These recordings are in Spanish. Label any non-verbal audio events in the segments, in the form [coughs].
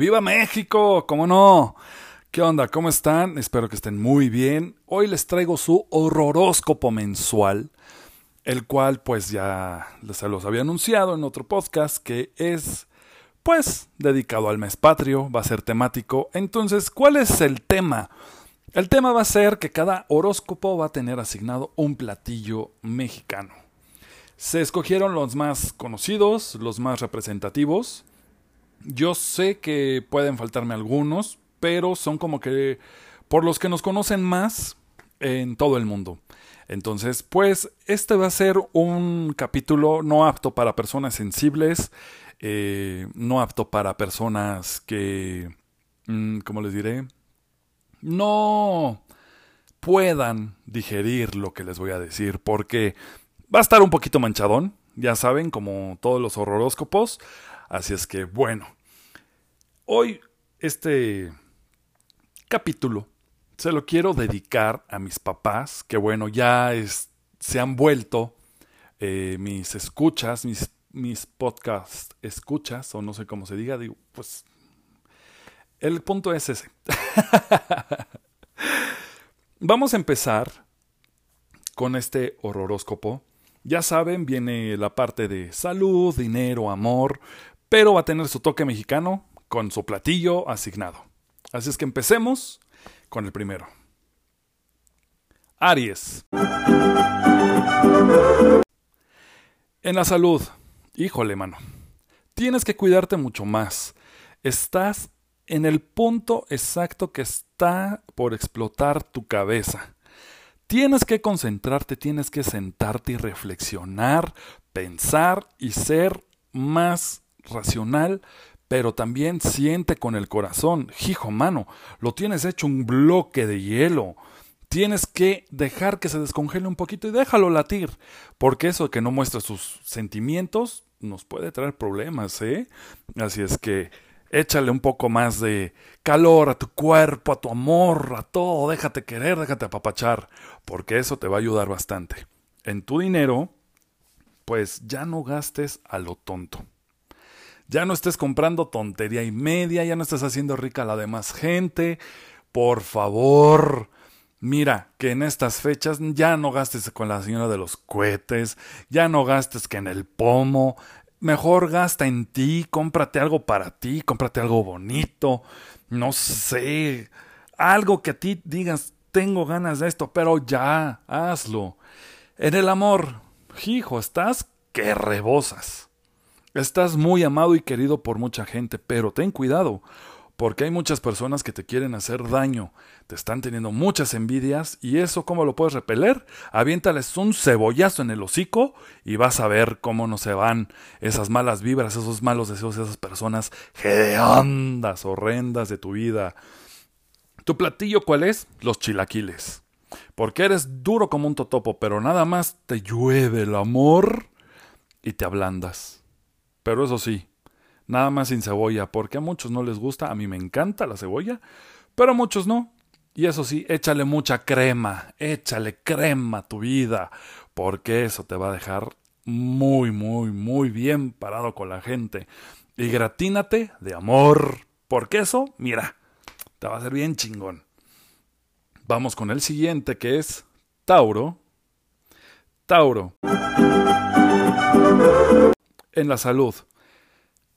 viva México, ¿cómo no? ¿Qué onda? ¿Cómo están? Espero que estén muy bien. Hoy les traigo su horroróscopo mensual, el cual pues ya se los había anunciado en otro podcast que es pues dedicado al mes patrio, va a ser temático. Entonces, ¿cuál es el tema? El tema va a ser que cada horóscopo va a tener asignado un platillo mexicano. Se escogieron los más conocidos, los más representativos. Yo sé que pueden faltarme algunos, pero son como que por los que nos conocen más en todo el mundo. Entonces, pues este va a ser un capítulo no apto para personas sensibles, eh, no apto para personas que, mm, ¿cómo les diré? No puedan digerir lo que les voy a decir, porque va a estar un poquito manchadón, ya saben, como todos los horroróscopos. Así es que, bueno, hoy este capítulo se lo quiero dedicar a mis papás, que bueno, ya es, se han vuelto eh, mis escuchas, mis, mis podcast escuchas, o no sé cómo se diga, digo, pues el punto es ese. [laughs] Vamos a empezar con este horroróscopo. Ya saben, viene la parte de salud, dinero, amor, pero va a tener su toque mexicano con su platillo asignado. Así es que empecemos con el primero. Aries. En la salud, híjole, mano. Tienes que cuidarte mucho más. Estás en el punto exacto que está por explotar tu cabeza. Tienes que concentrarte, tienes que sentarte y reflexionar, pensar y ser más racional, pero también siente con el corazón. Hijo mano, lo tienes hecho un bloque de hielo. Tienes que dejar que se descongele un poquito y déjalo latir, porque eso que no muestra sus sentimientos nos puede traer problemas, ¿eh? Así es que échale un poco más de calor a tu cuerpo, a tu amor, a todo, déjate querer, déjate apapachar, porque eso te va a ayudar bastante. En tu dinero, pues ya no gastes a lo tonto. Ya no estés comprando tontería y media, ya no estés haciendo rica a la demás gente. Por favor, mira que en estas fechas ya no gastes con la señora de los cohetes, ya no gastes que en el pomo. Mejor gasta en ti, cómprate algo para ti, cómprate algo bonito, no sé, algo que a ti digas, tengo ganas de esto, pero ya, hazlo. En el amor, hijo, estás que rebosas. Estás muy amado y querido por mucha gente, pero ten cuidado, porque hay muchas personas que te quieren hacer daño, te están teniendo muchas envidias y eso cómo lo puedes repeler? Aviéntales un cebollazo en el hocico y vas a ver cómo no se van esas malas vibras, esos malos deseos de esas personas hediondas, horrendas de tu vida. ¿Tu platillo cuál es? Los chilaquiles. Porque eres duro como un totopo, pero nada más te llueve el amor y te ablandas. Pero eso sí, nada más sin cebolla, porque a muchos no les gusta, a mí me encanta la cebolla, pero a muchos no. Y eso sí, échale mucha crema, échale crema a tu vida, porque eso te va a dejar muy, muy, muy bien parado con la gente. Y gratínate de amor, porque eso, mira, te va a hacer bien chingón. Vamos con el siguiente que es Tauro. Tauro en la salud.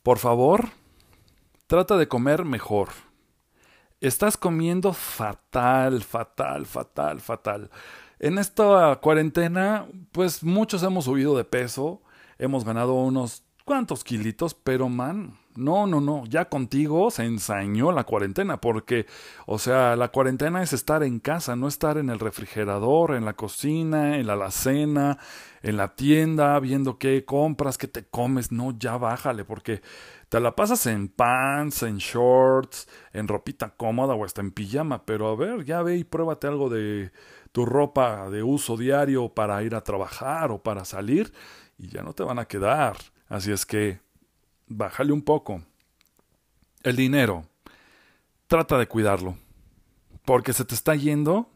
Por favor, trata de comer mejor. Estás comiendo fatal, fatal, fatal, fatal. En esta cuarentena, pues muchos hemos subido de peso, hemos ganado unos cuantos kilitos, pero man, no, no, no, ya contigo se ensañó la cuarentena, porque, o sea, la cuarentena es estar en casa, no estar en el refrigerador, en la cocina, en la alacena, en la tienda, viendo qué compras, qué te comes, no, ya bájale, porque te la pasas en pants, en shorts, en ropita cómoda o hasta en pijama, pero a ver, ya ve y pruébate algo de tu ropa de uso diario para ir a trabajar o para salir y ya no te van a quedar. Así es que bájale un poco. El dinero, trata de cuidarlo, porque se te está yendo,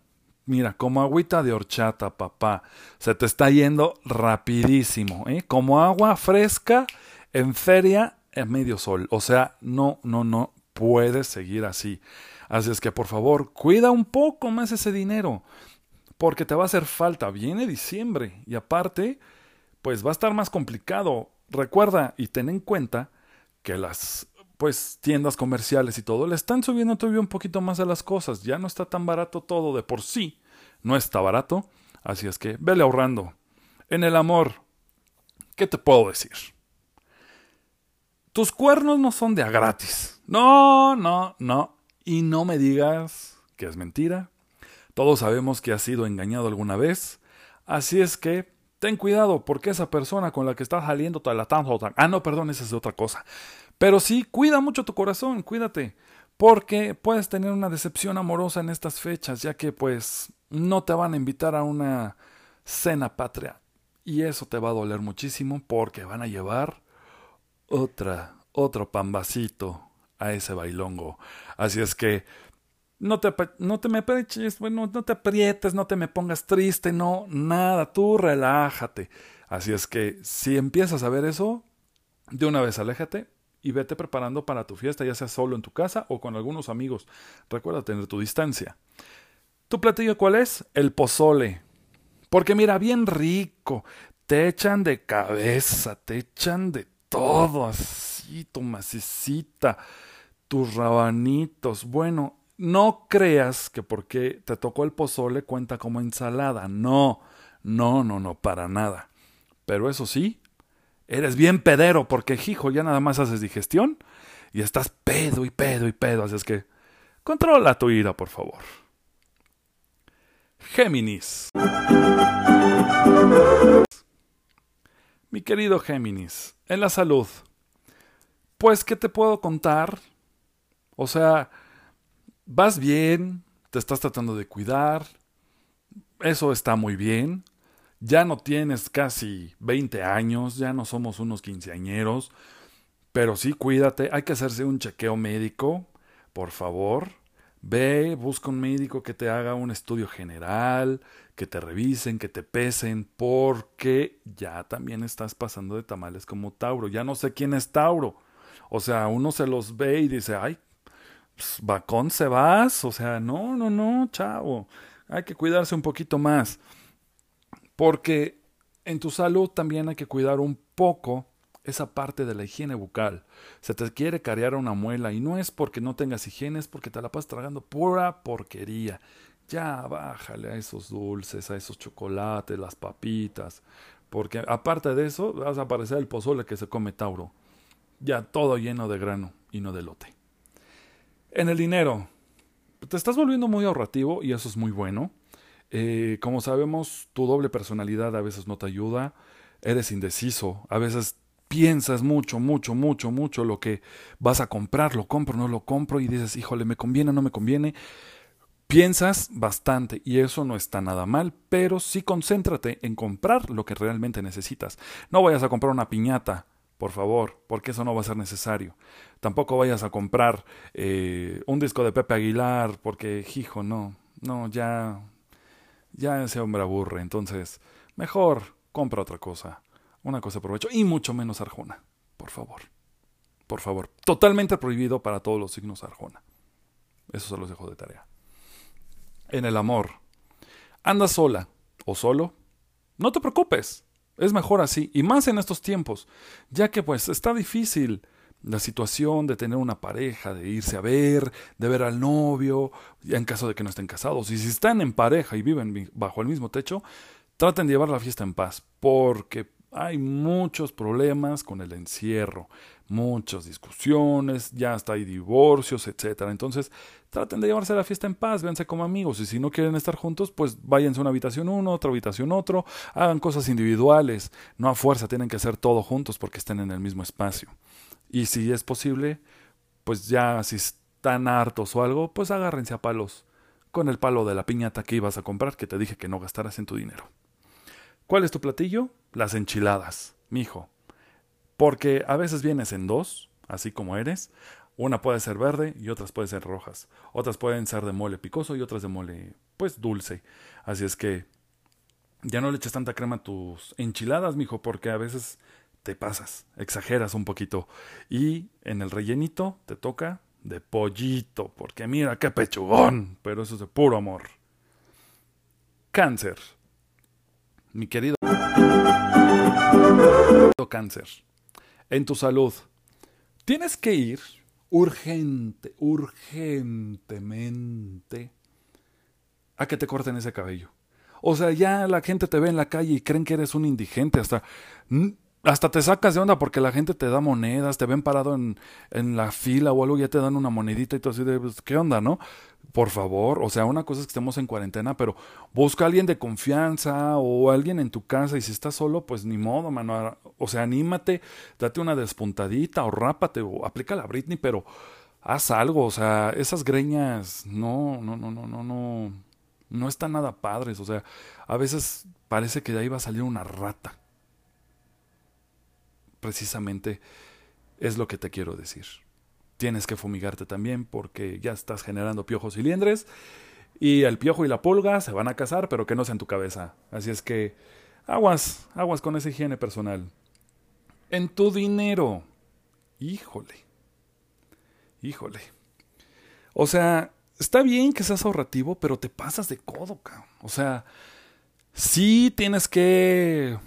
mira, como agüita de horchata, papá, se te está yendo rapidísimo, ¿eh? como agua fresca en feria en medio sol. O sea, no, no, no puedes seguir así. Así es que por favor, cuida un poco más ese dinero, porque te va a hacer falta. Viene diciembre y aparte, pues va a estar más complicado. Recuerda y ten en cuenta que las pues tiendas comerciales y todo le están subiendo todavía un poquito más a las cosas. Ya no está tan barato todo de por sí. No está barato. Así es que vele ahorrando. En el amor, ¿qué te puedo decir? Tus cuernos no son de a gratis. No, no, no. Y no me digas que es mentira. Todos sabemos que has sido engañado alguna vez. Así es que ten cuidado porque esa persona con la que estás saliendo te la tanto. Ah, no, perdón, esa es otra cosa. Pero sí, cuida mucho tu corazón, cuídate. Porque puedes tener una decepción amorosa en estas fechas, ya que pues no te van a invitar a una cena patria. Y eso te va a doler muchísimo porque van a llevar otra, otro pambacito a ese bailongo. Así es que no te, no te me bueno, no te aprietes, no te me pongas triste, no, nada, tú relájate. Así es que si empiezas a ver eso, de una vez aléjate y vete preparando para tu fiesta, ya sea solo en tu casa o con algunos amigos. Recuerda tener tu distancia. ¿Tu platillo cuál es? El pozole. Porque mira, bien rico. Te echan de cabeza, te echan de todo así, tu macecita, tus rabanitos. Bueno, no creas que porque te tocó el pozole cuenta como ensalada. No, no, no, no, para nada. Pero eso sí, eres bien pedero porque, hijo, ya nada más haces digestión y estás pedo y pedo y pedo. Así es que controla tu ira, por favor. Géminis. Mi querido Géminis, en la salud. Pues, ¿qué te puedo contar? O sea, vas bien, te estás tratando de cuidar, eso está muy bien. Ya no tienes casi 20 años, ya no somos unos quinceañeros, pero sí cuídate, hay que hacerse un chequeo médico, por favor. Ve, busca un médico que te haga un estudio general, que te revisen, que te pesen, porque ya también estás pasando de tamales como Tauro. Ya no sé quién es Tauro. O sea, uno se los ve y dice, ay, pues, vacón se vas. O sea, no, no, no, chavo. Hay que cuidarse un poquito más. Porque en tu salud también hay que cuidar un poco esa parte de la higiene bucal. Se te quiere carear una muela y no es porque no tengas higiene, es porque te la pasas tragando pura porquería. Ya bájale a esos dulces, a esos chocolates, las papitas. Porque aparte de eso, vas a aparecer el pozole que se come Tauro. Ya todo lleno de grano y no de lote. En el dinero, te estás volviendo muy ahorrativo y eso es muy bueno. Eh, como sabemos, tu doble personalidad a veces no te ayuda, eres indeciso, a veces piensas mucho, mucho, mucho, mucho lo que vas a comprar, lo compro, no lo compro y dices, híjole, me conviene, no me conviene. Piensas bastante y eso no está nada mal, pero sí concéntrate en comprar lo que realmente necesitas. No vayas a comprar una piñata, por favor, porque eso no va a ser necesario. Tampoco vayas a comprar eh, un disco de Pepe Aguilar, porque, hijo, no, no, ya, ya ese hombre aburre. Entonces, mejor compra otra cosa. Una cosa de provecho y mucho menos Arjona. Por favor. Por favor. Totalmente prohibido para todos los signos Arjona. Eso se los dejo de tarea. En el amor. Anda sola o solo. No te preocupes. Es mejor así. Y más en estos tiempos. Ya que pues está difícil la situación de tener una pareja, de irse a ver, de ver al novio, en caso de que no estén casados. Y si están en pareja y viven bajo el mismo techo, traten de llevar la fiesta en paz, porque hay muchos problemas con el encierro, muchas discusiones, ya hasta hay divorcios, etcétera. Entonces, traten de llevarse la fiesta en paz, véanse como amigos, y si no quieren estar juntos, pues váyanse a una habitación uno, otra habitación otro, hagan cosas individuales, no a fuerza tienen que hacer todo juntos porque estén en el mismo espacio. Y si es posible, pues ya si están hartos o algo, pues agárrense a palos con el palo de la piñata que ibas a comprar que te dije que no gastaras en tu dinero. ¿Cuál es tu platillo? Las enchiladas, mijo. Porque a veces vienes en dos, así como eres. Una puede ser verde y otras pueden ser rojas. Otras pueden ser de mole picoso y otras de mole, pues, dulce. Así es que ya no le eches tanta crema a tus enchiladas, mijo, porque a veces te pasas, exageras un poquito. Y en el rellenito te toca de pollito, porque mira qué pechugón, pero eso es de puro amor. Cáncer. Mi querido cáncer. En tu salud. Tienes que ir urgente, urgentemente a que te corten ese cabello. O sea, ya la gente te ve en la calle y creen que eres un indigente. Hasta hasta te sacas de onda porque la gente te da monedas, te ven parado en, en la fila o algo, ya te dan una monedita y tú así de, pues, ¿qué onda, no? Por favor, o sea, una cosa es que estemos en cuarentena, pero busca a alguien de confianza o alguien en tu casa y si estás solo, pues ni modo, mano. O sea, anímate, date una despuntadita o rápate o aplica la Britney, pero haz algo, o sea, esas greñas, no, no, no, no, no, no, no están nada padres, o sea, a veces parece que de ahí va a salir una rata precisamente es lo que te quiero decir. Tienes que fumigarte también porque ya estás generando piojos y liendres y el piojo y la pulga se van a casar, pero que no sea en tu cabeza. Así es que aguas, aguas con esa higiene personal. En tu dinero. Híjole. Híjole. O sea, está bien que seas ahorrativo, pero te pasas de codo, cabrón. O sea, sí tienes que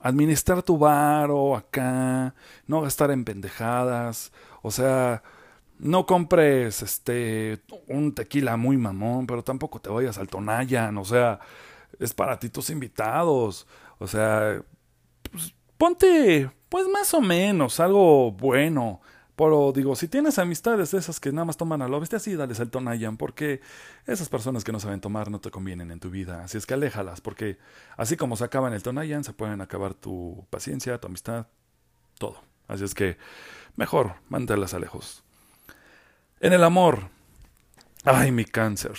administrar tu o acá, no gastar en pendejadas, o sea, no compres este un tequila muy mamón, pero tampoco te vayas al Tonayan, o sea, es para ti tus invitados, o sea, pues, ponte pues más o menos algo bueno, pero digo, si tienes amistades de esas que nada más toman a lo bestia, sí, dales el Tonayan, porque esas personas que no saben tomar no te convienen en tu vida. Así es que aléjalas, porque así como se acaban el Tonayan, se pueden acabar tu paciencia, tu amistad, todo. Así es que mejor, mándalas a lejos. En el amor. Ay, mi cáncer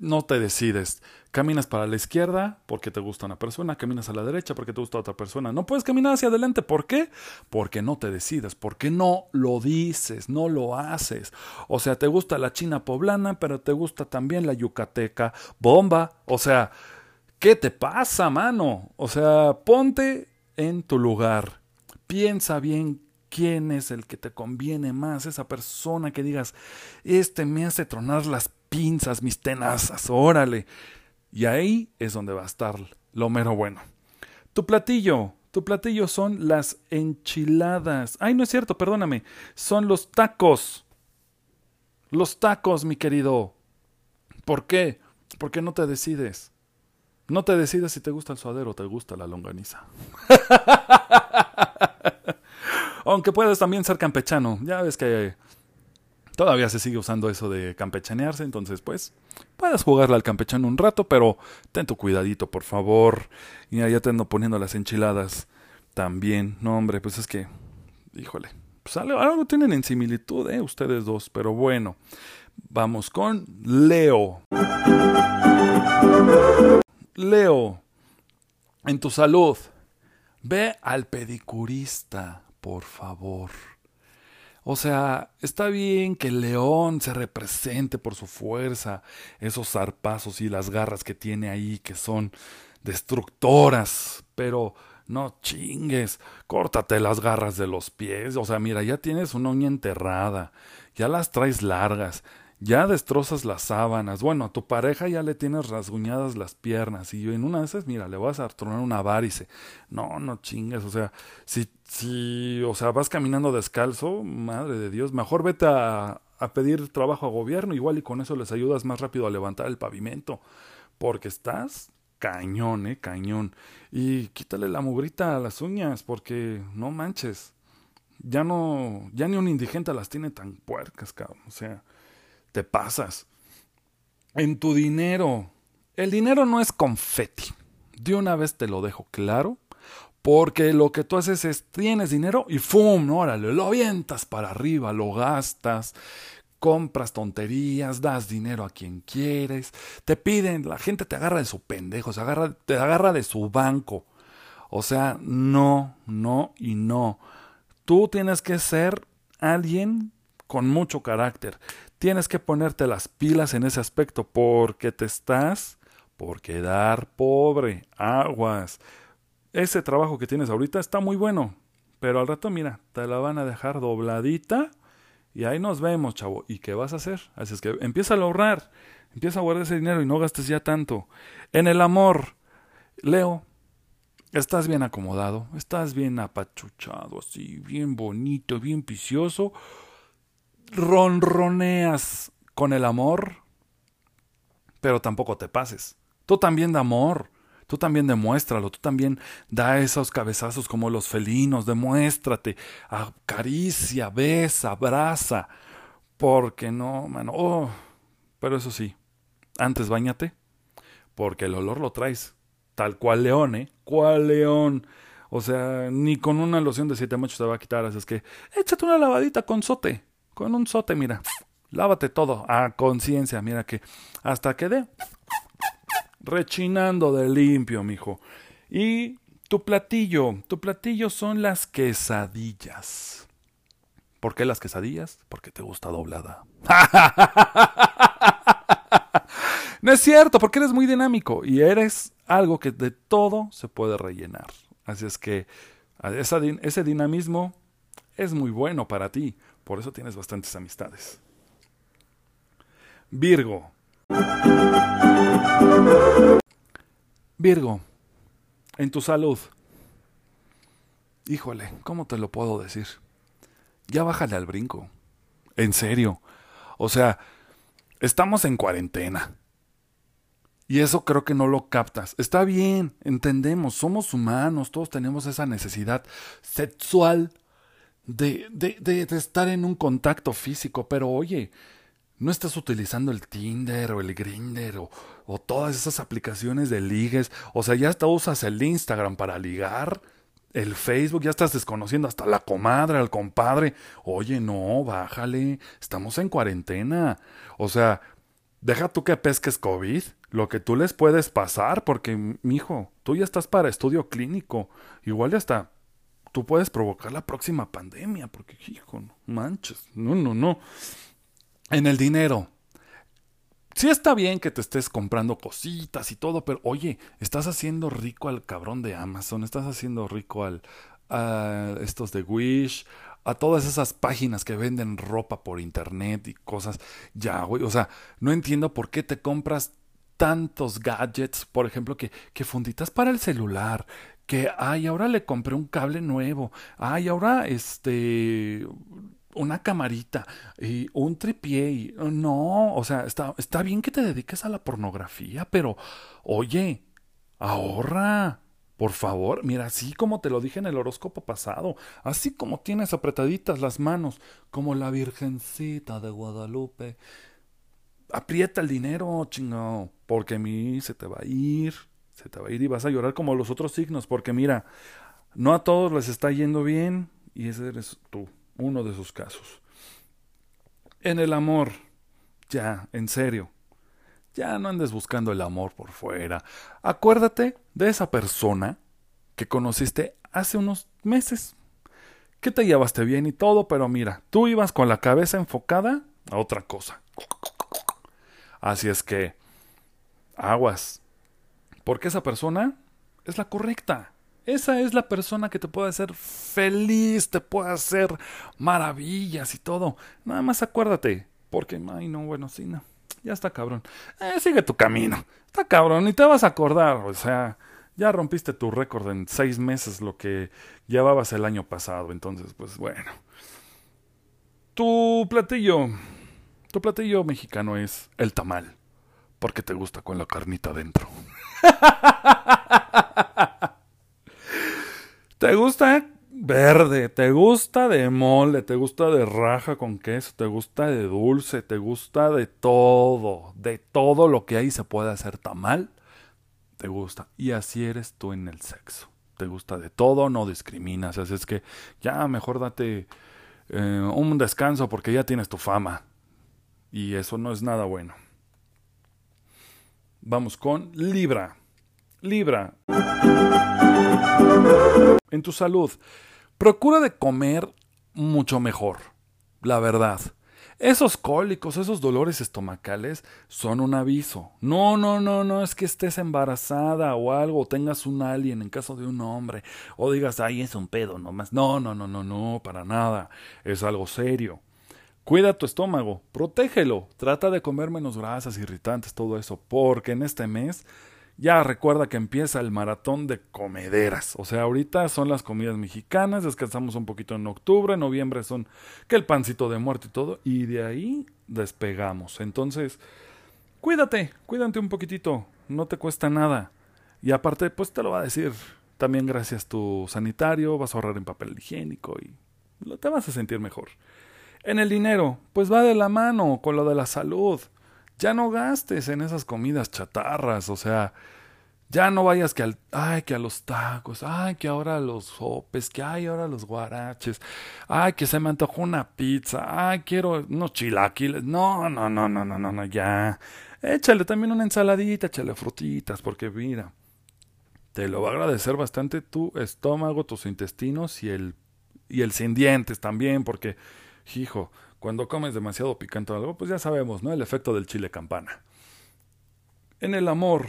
no te decides. Caminas para la izquierda porque te gusta una persona, caminas a la derecha porque te gusta otra persona. No puedes caminar hacia adelante. ¿Por qué? Porque no te decides, porque no lo dices, no lo haces. O sea, te gusta la china poblana, pero te gusta también la yucateca. Bomba. O sea, ¿qué te pasa, mano? O sea, ponte en tu lugar. Piensa bien quién es el que te conviene más, esa persona que digas, este me hace tronar las pinzas, mis tenazas, órale. Y ahí es donde va a estar lo mero bueno. Tu platillo, tu platillo son las enchiladas. Ay, no es cierto, perdóname. Son los tacos. Los tacos, mi querido. ¿Por qué? Porque no te decides. No te decides si te gusta el suadero o te gusta la longaniza. [laughs] Aunque puedes también ser campechano. Ya ves que Todavía se sigue usando eso de campechanearse, entonces pues puedes jugarle al campechano un rato, pero ten tu cuidadito, por favor. Y ya te ando poniendo las enchiladas también. No, hombre, pues es que, híjole, pues algo, tienen en similitud, ¿eh? Ustedes dos, pero bueno. Vamos con Leo. Leo, en tu salud, ve al pedicurista, por favor. O sea, está bien que el león se represente por su fuerza, esos zarpazos y las garras que tiene ahí que son destructoras, pero no chingues, córtate las garras de los pies, o sea, mira, ya tienes una uña enterrada, ya las traes largas, ya destrozas las sábanas. Bueno, a tu pareja ya le tienes rasguñadas las piernas. Y yo en una de esas, mira, le vas a tronar una varice. No, no chingues. O sea, si, si, o sea, vas caminando descalzo, madre de Dios, mejor vete a, a pedir trabajo a gobierno, igual y con eso les ayudas más rápido a levantar el pavimento. Porque estás cañón, eh, cañón. Y quítale la mugrita a las uñas, porque no manches. Ya no, ya ni un indigente las tiene tan puercas, cabrón. O sea, te pasas. En tu dinero. El dinero no es confeti. De una vez te lo dejo claro. Porque lo que tú haces es, tienes dinero y ¡fum! Órale, lo avientas para arriba, lo gastas. compras tonterías, das dinero a quien quieres, te piden, la gente te agarra de su pendejo, agarra, te agarra de su banco. O sea, no, no y no. Tú tienes que ser alguien con mucho carácter. Tienes que ponerte las pilas en ese aspecto porque te estás por quedar pobre. Aguas. Ese trabajo que tienes ahorita está muy bueno, pero al rato mira, te la van a dejar dobladita y ahí nos vemos, chavo. ¿Y qué vas a hacer? Así es que empieza a ahorrar, empieza a guardar ese dinero y no gastes ya tanto. En el amor, Leo, estás bien acomodado, estás bien apachuchado, así, bien bonito, bien vicioso. Ronroneas con el amor, pero tampoco te pases. Tú también da amor. Tú también demuéstralo, tú también da esos cabezazos como los felinos, demuéstrate, acaricia, besa, abraza, porque no, mano, oh, pero eso sí, antes bañate, porque el olor lo traes, tal cual león, ¿eh? ¿Cuál león? O sea, ni con una loción de siete machos te va a quitar, así es que échate una lavadita con sote, con un sote, mira, lávate todo a conciencia, mira que hasta que dé rechinando de limpio, mijo. Y tu platillo, tu platillo son las quesadillas. ¿Por qué las quesadillas? Porque te gusta doblada. [laughs] no es cierto, porque eres muy dinámico y eres algo que de todo se puede rellenar. Así es que ese dinamismo es muy bueno para ti. Por eso tienes bastantes amistades. Virgo. Virgo, en tu salud. Híjole, ¿cómo te lo puedo decir? Ya bájale al brinco. En serio. O sea, estamos en cuarentena. Y eso creo que no lo captas. Está bien, entendemos, somos humanos, todos tenemos esa necesidad sexual de, de, de, de estar en un contacto físico, pero oye, no estás utilizando el Tinder o el Grinder o, todas esas aplicaciones de ligues. O sea, ya hasta usas el Instagram para ligar. El Facebook, ya estás desconociendo hasta la comadre, al compadre. Oye, no, bájale. Estamos en cuarentena. O sea, deja tú que pesques COVID. Lo que tú les puedes pasar, porque, mijo, tú ya estás para estudio clínico. Igual ya está. Tú puedes provocar la próxima pandemia, porque, hijo, no manches. No, no, no en el dinero. Sí está bien que te estés comprando cositas y todo, pero oye, estás haciendo rico al cabrón de Amazon, estás haciendo rico al a estos de Wish, a todas esas páginas que venden ropa por internet y cosas. Ya, güey, o sea, no entiendo por qué te compras tantos gadgets, por ejemplo, que, que funditas para el celular, que, ay, ahora le compré un cable nuevo, ay, ahora, este, una camarita y un tripié. no, o sea, está, está bien que te dediques a la pornografía, pero oye, ahorra. Por favor, mira, así como te lo dije en el horóscopo pasado, así como tienes apretaditas las manos, como la Virgencita de Guadalupe, aprieta el dinero, chingado, porque a mí se te va a ir, te va a ir y vas a llorar como los otros signos, porque mira, no a todos les está yendo bien y ese eres tú uno de sus casos. En el amor, ya, en serio, ya no andes buscando el amor por fuera. Acuérdate de esa persona que conociste hace unos meses, que te llevaste bien y todo, pero mira, tú ibas con la cabeza enfocada a otra cosa. Así es que, aguas, porque esa persona es la correcta. Esa es la persona que te puede hacer feliz, te puede hacer maravillas y todo. Nada más acuérdate, porque, ay, no, bueno, sí, no. Ya está cabrón. Eh, sigue tu camino. Está cabrón, y te vas a acordar. O sea, ya rompiste tu récord en seis meses lo que llevabas el año pasado. Entonces, pues bueno. Tu platillo. Tu platillo mexicano es el tamal. Porque te gusta con la carnita dentro. [laughs] ¿Te gusta verde? ¿Te gusta de mole? ¿Te gusta de raja con queso? ¿Te gusta de dulce? ¿Te gusta de todo? De todo lo que hay se puede hacer tamal. ¿Te gusta? Y así eres tú en el sexo. ¿Te gusta de todo? No discriminas. Así es que ya mejor date eh, un descanso porque ya tienes tu fama. Y eso no es nada bueno. Vamos con Libra. Libra. En tu salud, procura de comer mucho mejor, la verdad. Esos cólicos, esos dolores estomacales son un aviso. No, no, no, no es que estés embarazada o algo, o tengas un alien en caso de un hombre, o digas, ay, es un pedo nomás. No, no, no, no, no, para nada. Es algo serio. Cuida tu estómago, protégelo, trata de comer menos grasas, irritantes, todo eso, porque en este mes ya recuerda que empieza el maratón de comederas. O sea, ahorita son las comidas mexicanas, descansamos un poquito en octubre, noviembre son que el pancito de muerte y todo, y de ahí despegamos. Entonces, cuídate, cuídate un poquitito, no te cuesta nada. Y aparte, pues te lo va a decir también gracias a tu sanitario, vas a ahorrar en papel higiénico y te vas a sentir mejor. En el dinero, pues va de la mano con lo de la salud. Ya no gastes en esas comidas chatarras, o sea, ya no vayas que al, ay, que a los tacos, ay, que ahora los sopes, que ay, ahora los guaraches, ay, que se me antojó una pizza, ay, quiero unos chilaquiles. No, no, no, no, no, no, no, ya. Échale también una ensaladita, échale frutitas, porque mira, te lo va a agradecer bastante tu estómago, tus intestinos y el, y el sin dientes también, porque Hijo, cuando comes demasiado picante o algo, pues ya sabemos, ¿no? El efecto del chile campana. En el amor,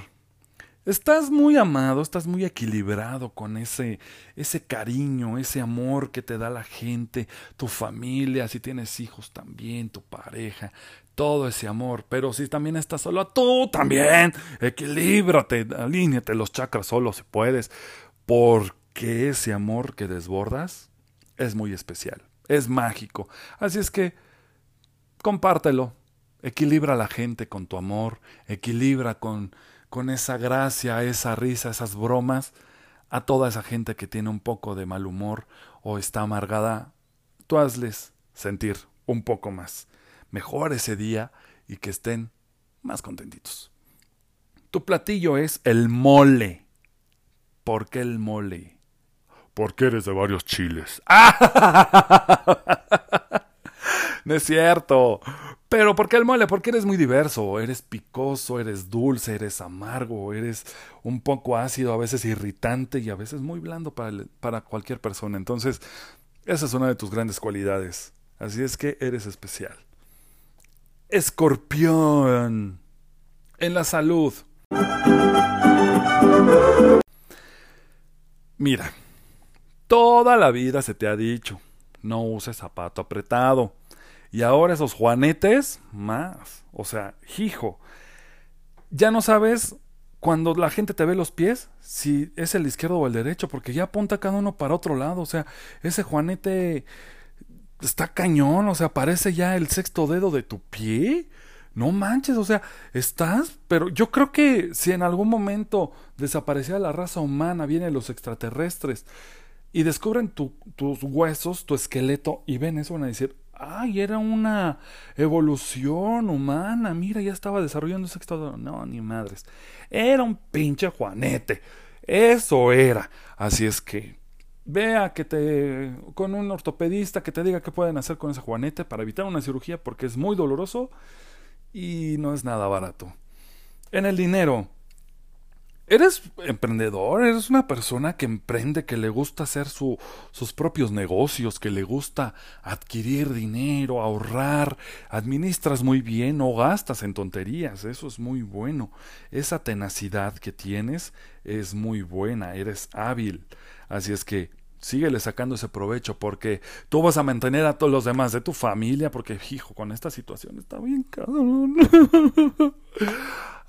estás muy amado, estás muy equilibrado con ese, ese cariño, ese amor que te da la gente, tu familia, si tienes hijos también, tu pareja, todo ese amor. Pero si también estás solo, tú también, equilíbrate, alíñate los chakras solo si puedes, porque ese amor que desbordas es muy especial es mágico. Así es que compártelo, equilibra a la gente con tu amor, equilibra con, con esa gracia, esa risa, esas bromas a toda esa gente que tiene un poco de mal humor o está amargada, tú hazles sentir un poco más mejor ese día y que estén más contentitos. Tu platillo es el mole. ¿Por qué el mole? Porque eres de varios chiles. [laughs] no es cierto. Pero ¿por qué el mole? Porque eres muy diverso. Eres picoso, eres dulce, eres amargo, eres un poco ácido, a veces irritante y a veces muy blando para, para cualquier persona. Entonces, esa es una de tus grandes cualidades. Así es que eres especial. Escorpión. En la salud. Mira, Toda la vida se te ha dicho, no uses zapato apretado. Y ahora esos juanetes, más. O sea, hijo, ya no sabes cuando la gente te ve los pies si es el izquierdo o el derecho, porque ya apunta cada uno para otro lado. O sea, ese juanete está cañón, o sea, parece ya el sexto dedo de tu pie. No manches, o sea, estás, pero yo creo que si en algún momento desaparecía la raza humana, vienen los extraterrestres y descubren tus huesos, tu esqueleto, y ven eso, van a decir, ay, era una evolución humana, mira, ya estaba desarrollando ese estado. No, ni madres. Era un pinche Juanete. Eso era. Así es que vea que te con un ortopedista que te diga qué pueden hacer con ese Juanete para evitar una cirugía porque es muy doloroso y no es nada barato. En el dinero, eres emprendedor, eres una persona que emprende, que le gusta hacer su, sus propios negocios, que le gusta adquirir dinero, ahorrar, administras muy bien, no gastas en tonterías, eso es muy bueno. Esa tenacidad que tienes es muy buena, eres hábil. Así es que síguele sacando ese provecho porque tú vas a mantener a todos los demás de tu familia porque, hijo, con esta situación está bien cabrón. [laughs]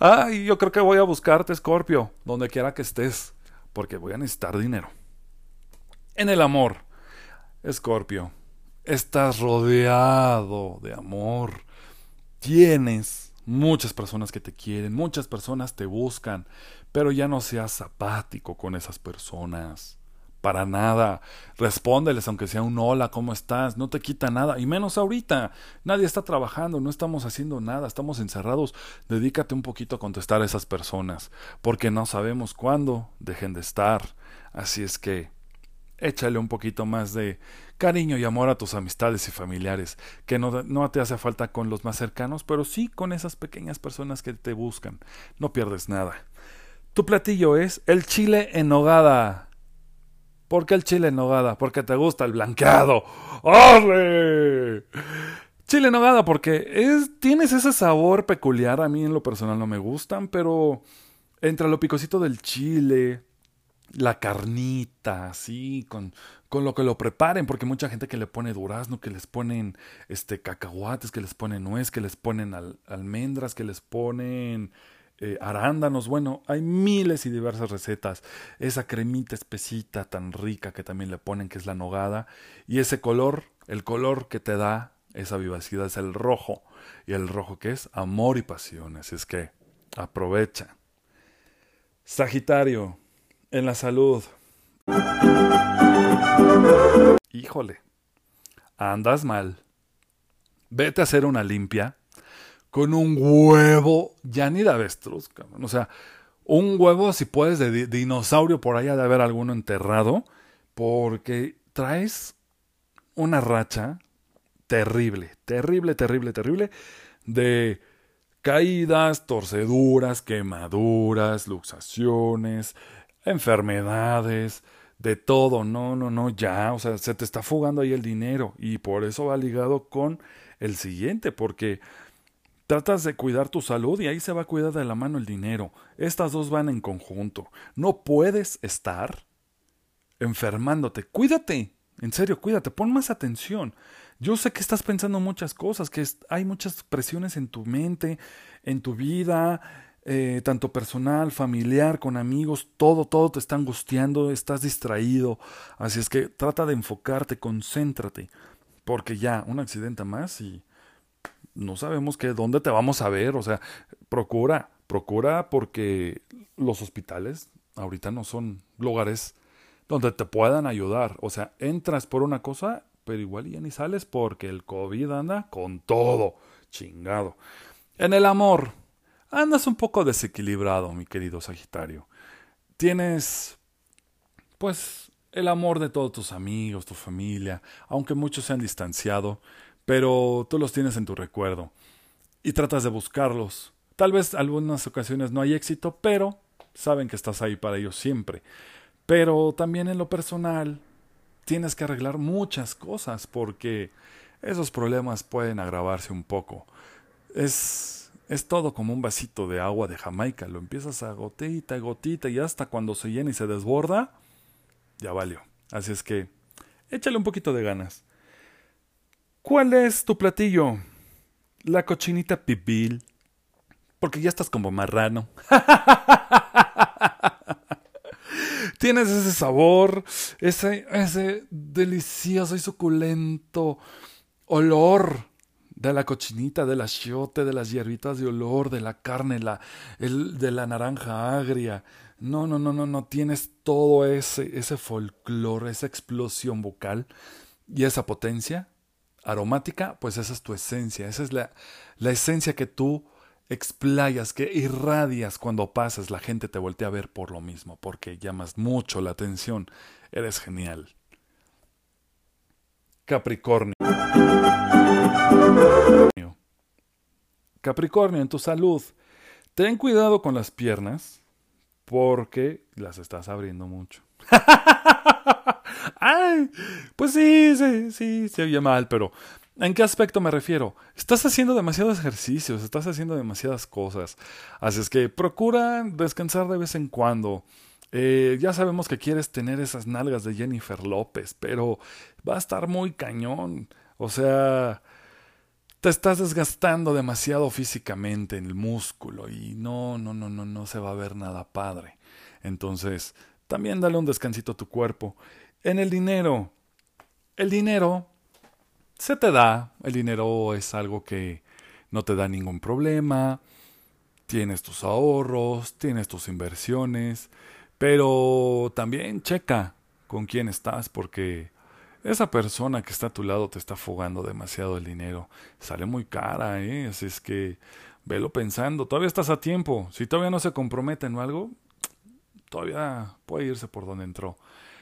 Ay, yo creo que voy a buscarte, Scorpio, donde quiera que estés, porque voy a necesitar dinero. En el amor, Scorpio, estás rodeado de amor. Tienes muchas personas que te quieren, muchas personas te buscan, pero ya no seas apático con esas personas para nada. Respóndeles, aunque sea un hola, ¿cómo estás? No te quita nada, y menos ahorita. Nadie está trabajando, no estamos haciendo nada, estamos encerrados. Dedícate un poquito a contestar a esas personas, porque no sabemos cuándo dejen de estar. Así es que échale un poquito más de cariño y amor a tus amistades y familiares, que no, no, te hace falta con los más cercanos, pero sí con esas pequeñas personas que te buscan. No pierdes nada. Tu platillo es el chile en nogada. ¿Por qué el chile en nogada? Porque te gusta el blanqueado. ¡Arre! Chile en nogada porque es, tienes ese sabor peculiar. A mí en lo personal no me gustan, pero entre lo picosito del chile, la carnita, así, con, con lo que lo preparen, porque mucha gente que le pone durazno, que les ponen este cacahuates, que les ponen nuez, que les ponen almendras, que les ponen eh, arándanos, bueno, hay miles y diversas recetas. Esa cremita espesita tan rica que también le ponen, que es la nogada, y ese color, el color que te da esa vivacidad es el rojo, y el rojo que es amor y pasión, así es que aprovecha. Sagitario, en la salud. Híjole, andas mal. Vete a hacer una limpia con un huevo, ya ni de avestruz, cabrón. O sea, un huevo, si puedes, de, dinosaurio por allá de haber alguno enterrado, porque traes una racha terrible, terrible, terrible, terrible de caídas, torceduras, quemaduras, luxaciones, enfermedades, de todo. No, no, no, ya, o sea, se te está fugando ahí el dinero y por eso va ligado con el siguiente, porque Tratas de cuidar tu salud y ahí se va a cuidar de la mano el dinero. Estas dos van en conjunto. No puedes estar enfermándote. Cuídate. En serio, cuídate. Pon más atención. Yo sé que estás pensando muchas cosas, que hay muchas presiones en tu mente, en tu vida, eh, tanto personal, familiar, con amigos, todo, todo te está angustiando, estás distraído. Así es que trata de enfocarte, concéntrate, porque ya, un accidente más y no sabemos qué, dónde te vamos a ver, o sea, procura, procura porque los hospitales ahorita no son lugares donde te puedan ayudar, o sea, entras por una cosa, pero igual ya ni sales porque el COVID anda con todo, chingado. En el amor, andas un poco desequilibrado, mi querido Sagitario. Tienes, pues, el amor de todos tus amigos, tu familia, aunque muchos se han distanciado, pero tú los tienes en tu recuerdo y tratas de buscarlos. Tal vez algunas ocasiones no hay éxito, pero saben que estás ahí para ellos siempre. Pero también en lo personal tienes que arreglar muchas cosas porque esos problemas pueden agravarse un poco. Es es todo como un vasito de agua de Jamaica, lo empiezas a gotita, gotita y hasta cuando se llena y se desborda, ya valió. Así es que échale un poquito de ganas. ¿Cuál es tu platillo? La cochinita pibil. Porque ya estás como marrano. [laughs] Tienes ese sabor, ese, ese delicioso y suculento olor de la cochinita, del achiote, de las hierbitas de olor, de la carne, la, el, de la naranja agria. No, no, no, no, no. Tienes todo ese, ese folclore, esa explosión vocal y esa potencia aromática, pues esa es tu esencia, esa es la, la esencia que tú explayas, que irradias cuando pasas, la gente te voltea a ver por lo mismo, porque llamas mucho la atención, eres genial. Capricornio. Capricornio, en tu salud, ten cuidado con las piernas porque las estás abriendo mucho. [laughs] [laughs] Ay, pues sí, sí, sí, se oye mal, pero ¿en qué aspecto me refiero? Estás haciendo demasiados ejercicios, estás haciendo demasiadas cosas. Así es que procura descansar de vez en cuando. Eh, ya sabemos que quieres tener esas nalgas de Jennifer López, pero va a estar muy cañón. O sea, te estás desgastando demasiado físicamente en el músculo y no, no, no, no, no se va a ver nada padre. Entonces, también dale un descansito a tu cuerpo. En el dinero. El dinero se te da. El dinero es algo que no te da ningún problema. Tienes tus ahorros, tienes tus inversiones. Pero también checa con quién estás porque esa persona que está a tu lado te está fugando demasiado el dinero. Sale muy cara, ¿eh? Así es que velo pensando. Todavía estás a tiempo. Si todavía no se comprometen o algo, todavía puede irse por donde entró.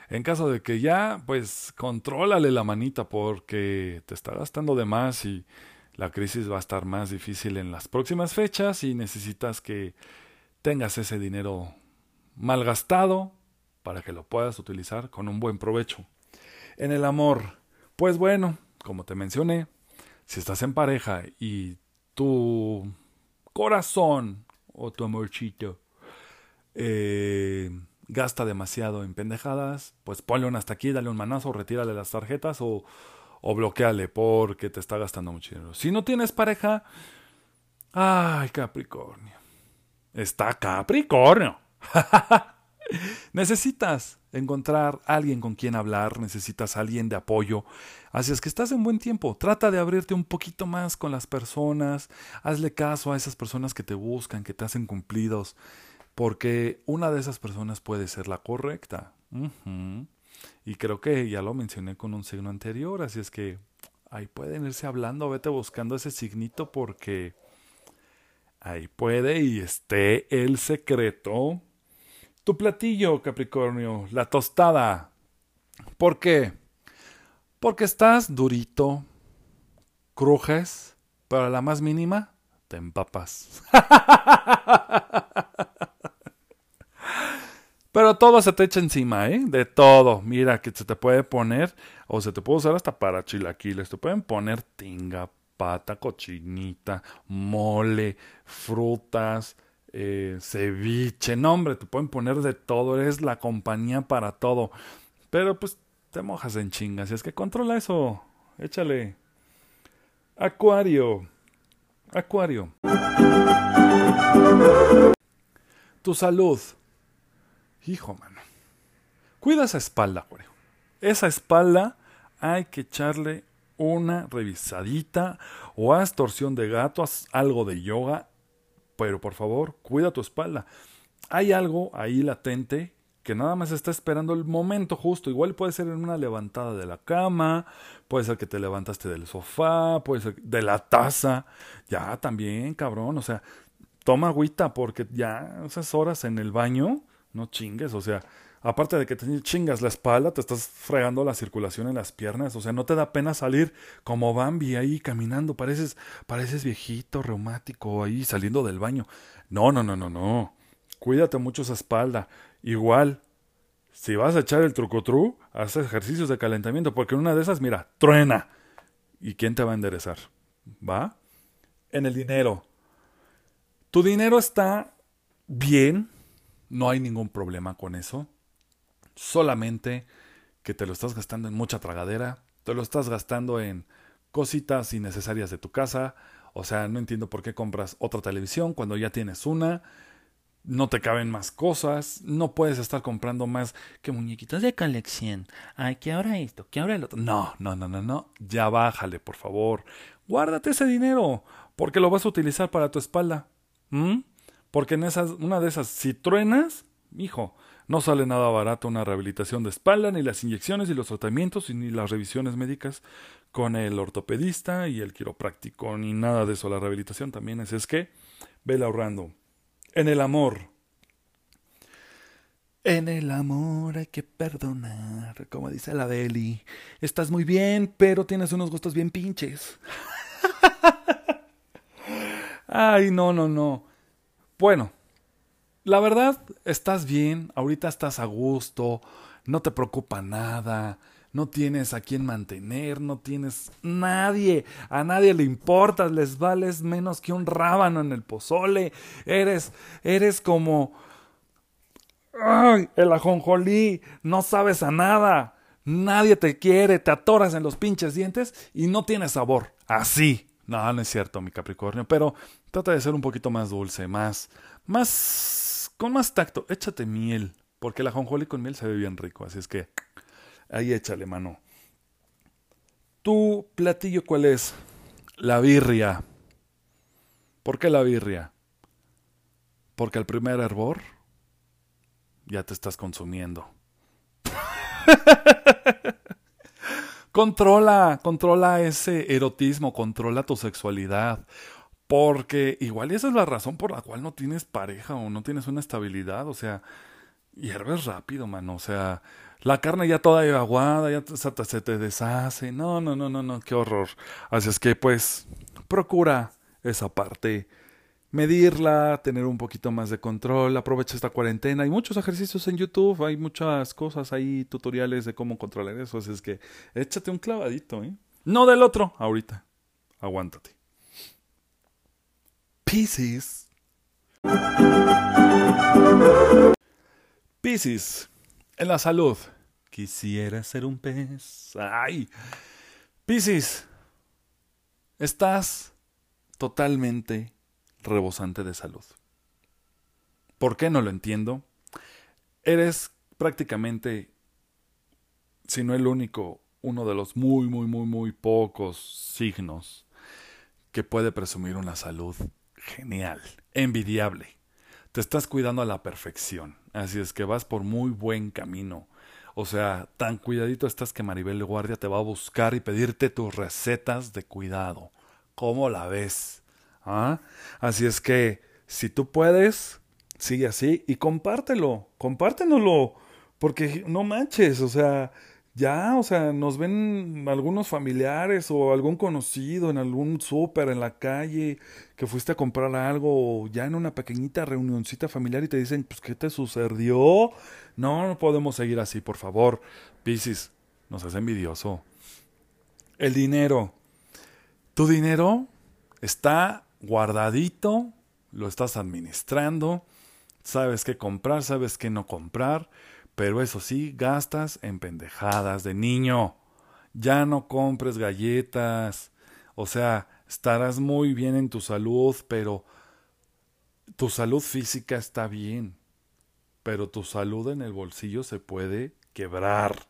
En caso de que ya, pues contrólale la manita porque te está gastando de más y la crisis va a estar más difícil en las próximas fechas y necesitas que tengas ese dinero mal gastado para que lo puedas utilizar con un buen provecho. En el amor, pues bueno, como te mencioné, si estás en pareja y tu corazón o tu amorchito eh, gasta demasiado en pendejadas, pues ponle un hasta aquí, dale un manazo, retírale las tarjetas o, o bloqueale porque te está gastando mucho dinero. Si no tienes pareja, ay, Capricornio. Está Capricornio. [laughs] necesitas encontrar alguien con quien hablar, necesitas alguien de apoyo. Así es que estás en buen tiempo. Trata de abrirte un poquito más con las personas. Hazle caso a esas personas que te buscan, que te hacen cumplidos. Porque una de esas personas puede ser la correcta. Y creo que ya lo mencioné con un signo anterior. Así es que ahí pueden irse hablando. Vete buscando ese signito porque ahí puede y esté el secreto tu platillo, Capricornio, la tostada. ¿Por qué? Porque estás durito, crujes, pero a la más mínima te empapas. [laughs] Pero todo se te echa encima, ¿eh? De todo. Mira, que se te puede poner, o se te puede usar hasta para chilaquiles. Te pueden poner tinga, pata, cochinita, mole, frutas, eh, ceviche, no hombre, te pueden poner de todo, eres la compañía para todo. Pero pues te mojas en chingas, y es que controla eso, échale. Acuario, Acuario. Tu salud. Hijo, mano. Cuida esa espalda, Acuario. Esa espalda hay que echarle una revisadita o haz torsión de gato, haz algo de yoga pero por favor, cuida tu espalda. Hay algo ahí latente que nada más está esperando el momento justo. Igual puede ser en una levantada de la cama, puede ser que te levantaste del sofá, puede ser de la taza. Ya también, cabrón. O sea, toma agüita porque ya esas horas en el baño, no chingues. O sea, aparte de que te chingas la espalda, te estás fregando la circulación en las piernas, o sea, no te da pena salir como Bambi ahí caminando, pareces, pareces viejito, reumático ahí saliendo del baño. No, no, no, no, no. Cuídate mucho esa espalda. Igual, si vas a echar el trucotru, haz ejercicios de calentamiento, porque en una de esas, mira, truena. ¿Y quién te va a enderezar? ¿Va? En el dinero. Tu dinero está bien, no hay ningún problema con eso solamente que te lo estás gastando en mucha tragadera, te lo estás gastando en cositas innecesarias de tu casa, o sea, no entiendo por qué compras otra televisión cuando ya tienes una, no te caben más cosas, no puedes estar comprando más que muñequitos de colección. Ay, que ahora esto, que ahora el otro. No, no, no, no, no. Ya bájale, por favor. Guárdate ese dinero, porque lo vas a utilizar para tu espalda. Porque en esas, una de esas, si truenas, hijo, no sale nada barato una rehabilitación de espalda, ni las inyecciones y los tratamientos, ni las revisiones médicas con el ortopedista y el quiropráctico, ni nada de eso. La rehabilitación también es, es que, vela ahorrando. En el amor. En el amor hay que perdonar, como dice la Deli. Estás muy bien, pero tienes unos gustos bien pinches. [laughs] Ay, no, no, no. Bueno, la verdad, estás bien, ahorita estás a gusto, no te preocupa nada, no tienes a quién mantener, no tienes nadie, a nadie le importas, les vales menos que un rábano en el pozole, eres, eres como, el ajonjolí, no sabes a nada, nadie te quiere, te atoras en los pinches dientes y no tienes sabor, así. No, no es cierto, mi Capricornio, pero trata de ser un poquito más dulce, más, más con más tacto, échate miel, porque la jonjoli con miel se ve bien rico, así es que ahí échale mano. ¿Tu platillo cuál es? La birria. ¿Por qué la birria? Porque al primer hervor ya te estás consumiendo. [laughs] controla, controla ese erotismo, controla tu sexualidad. Porque igual esa es la razón por la cual no tienes pareja o no tienes una estabilidad. O sea, hierves rápido, mano. O sea, La carne ya toda aguada, ya se te deshace. No, no, no, no, no, qué horror. Así es que pues procura esa parte medirla, tener un poquito más de control, aprovecha esta cuarentena. Hay muchos ejercicios en YouTube, hay muchas cosas ahí, tutoriales de cómo controlar eso. Así es que échate un clavadito, ¿eh? No del otro, ahorita. Aguántate. Pisces. Pisces. En la salud. Quisiera ser un pez. Ay. Piscis. Estás totalmente rebosante de salud. ¿Por qué no lo entiendo? Eres prácticamente, si no el único, uno de los muy, muy, muy, muy pocos signos que puede presumir una salud genial, envidiable. Te estás cuidando a la perfección, así es que vas por muy buen camino. O sea, tan cuidadito estás que Maribel Guardia te va a buscar y pedirte tus recetas de cuidado. ¿Cómo la ves? ¿Ah? Así es que, si tú puedes, sigue así y compártelo, compártenoslo, porque no manches, o sea, ya, o sea, nos ven algunos familiares o algún conocido en algún súper en la calle que fuiste a comprar algo o ya en una pequeñita reunioncita familiar y te dicen, pues, ¿qué te sucedió? No, no podemos seguir así, por favor. Piscis, nos hace envidioso. El dinero. Tu dinero está guardadito, lo estás administrando, sabes qué comprar, sabes qué no comprar pero eso sí, gastas en pendejadas de niño. Ya no compres galletas. O sea, estarás muy bien en tu salud, pero tu salud física está bien. Pero tu salud en el bolsillo se puede quebrar.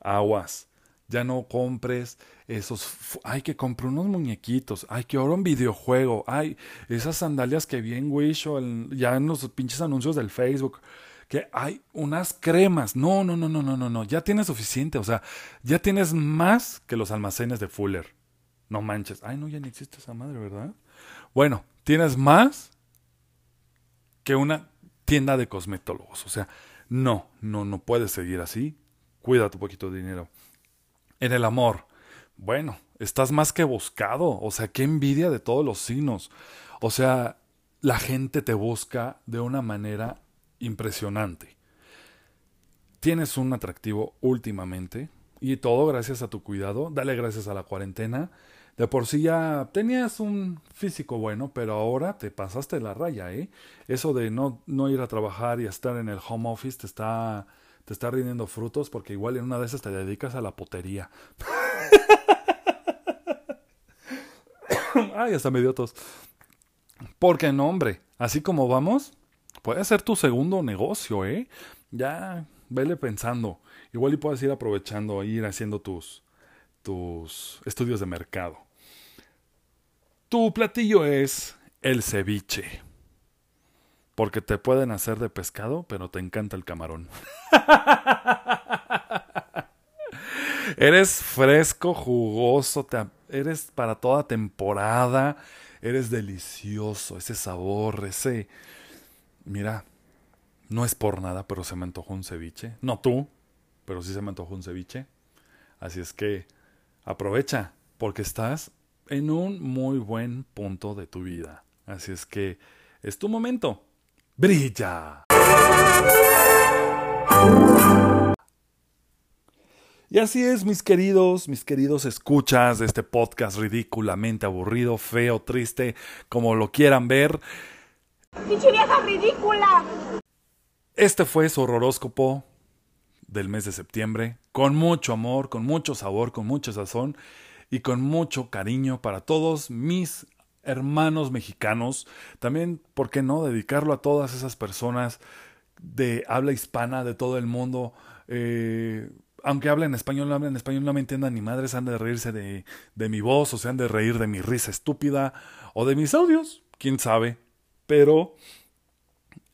Aguas. Ya no compres esos. Ay, que compré unos muñequitos. Ay, que ahora un videojuego. Ay, esas sandalias que vi en Wish o ya en los pinches anuncios del Facebook que hay unas cremas. No, no, no, no, no, no, no. Ya tienes suficiente. O sea, ya tienes más que los almacenes de Fuller. No manches. Ay, no, ya ni existe esa madre, ¿verdad? Bueno, tienes más que una tienda de cosmetólogos. O sea, no, no, no puedes seguir así. Cuida tu poquito de dinero. En el amor. Bueno, estás más que buscado. O sea, qué envidia de todos los signos. O sea, la gente te busca de una manera impresionante. Tienes un atractivo últimamente y todo gracias a tu cuidado. Dale gracias a la cuarentena. De por sí ya tenías un físico bueno, pero ahora te pasaste la raya, ¿eh? Eso de no, no ir a trabajar y estar en el home office te está, te está rindiendo frutos porque igual en una de esas te dedicas a la potería. [coughs] Ay, hasta me dio tos. Porque no, hombre, así como vamos, puede ser tu segundo negocio, ¿eh? Ya vele pensando. Igual y puedes ir aprovechando, ir haciendo tus, tus estudios de mercado. Tu platillo es el ceviche. Porque te pueden hacer de pescado, pero te encanta el camarón. [laughs] eres fresco, jugoso, eres para toda temporada, eres delicioso, ese sabor, ese mira, no es por nada, pero se me antojó un ceviche. No tú, pero sí se me antojó un ceviche. Así es que aprovecha, porque estás en un muy buen punto de tu vida. Así es que es tu momento. Brilla. Y así es, mis queridos, mis queridos escuchas de este podcast ridículamente aburrido, feo, triste, como lo quieran ver. ¡Pinche vieja ridícula! Este fue su horóscopo del mes de septiembre, con mucho amor, con mucho sabor, con mucho sazón y con mucho cariño para todos mis hermanos mexicanos. También, ¿por qué no?, dedicarlo a todas esas personas de habla hispana de todo el mundo. Eh, aunque hablen español, no hablen español, no me entiendan ni madres, han de reírse de, de mi voz, o se han de reír de mi risa estúpida, o de mis audios, quién sabe. Pero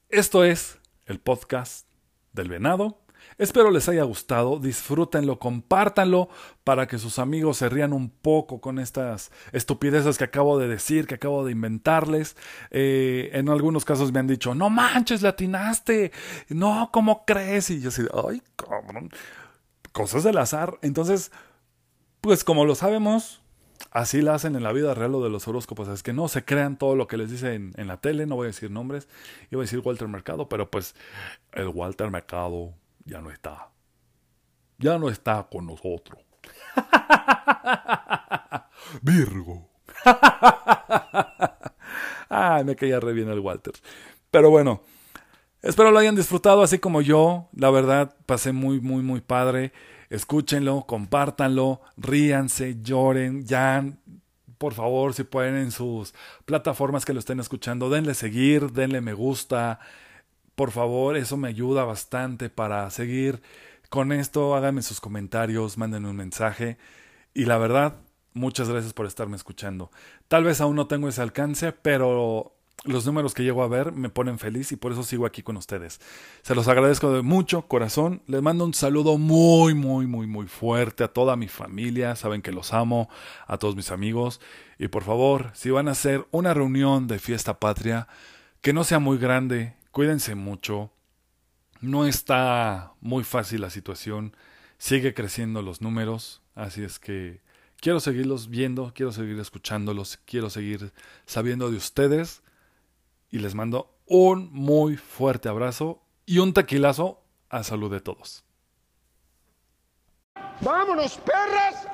esto es el podcast del venado, Espero les haya gustado, disfrútenlo, compártanlo para que sus amigos se rían un poco con estas estupideces que acabo de decir, que acabo de inventarles. Eh, en algunos casos me han dicho, no manches, latinaste, no, ¿cómo crees? Y yo así, ay, cabrón, cosas del azar. Entonces, pues como lo sabemos, así la hacen en la vida real lo de los horóscopos. Es que no se crean todo lo que les dicen en, la tele, no voy a decir nombres, iba a decir Walter Mercado, pero pues el Walter Mercado ya no está. Ya no está con nosotros. [laughs] Virgo. [laughs] Ay, me caía re bien el Walter. Pero bueno, espero lo hayan disfrutado así como yo. La verdad, pasé muy, muy, muy padre. Escúchenlo, compártanlo, ríanse, lloren, ya, por favor, si pueden en sus plataformas que lo estén escuchando, denle seguir, denle me gusta. Por favor, eso me ayuda bastante para seguir con esto. Háganme sus comentarios, mándenme un mensaje. Y la verdad, muchas gracias por estarme escuchando. Tal vez aún no tengo ese alcance, pero los números que llego a ver me ponen feliz y por eso sigo aquí con ustedes. Se los agradezco de mucho corazón. Les mando un saludo muy, muy, muy, muy fuerte a toda mi familia. Saben que los amo, a todos mis amigos. Y por favor, si van a hacer una reunión de fiesta patria, que no sea muy grande, cuídense mucho. No está muy fácil la situación. Sigue creciendo los números. Así es que quiero seguirlos viendo, quiero seguir escuchándolos, quiero seguir sabiendo de ustedes y les mando un muy fuerte abrazo y un tequilazo a salud de todos. ¡Vámonos, perras!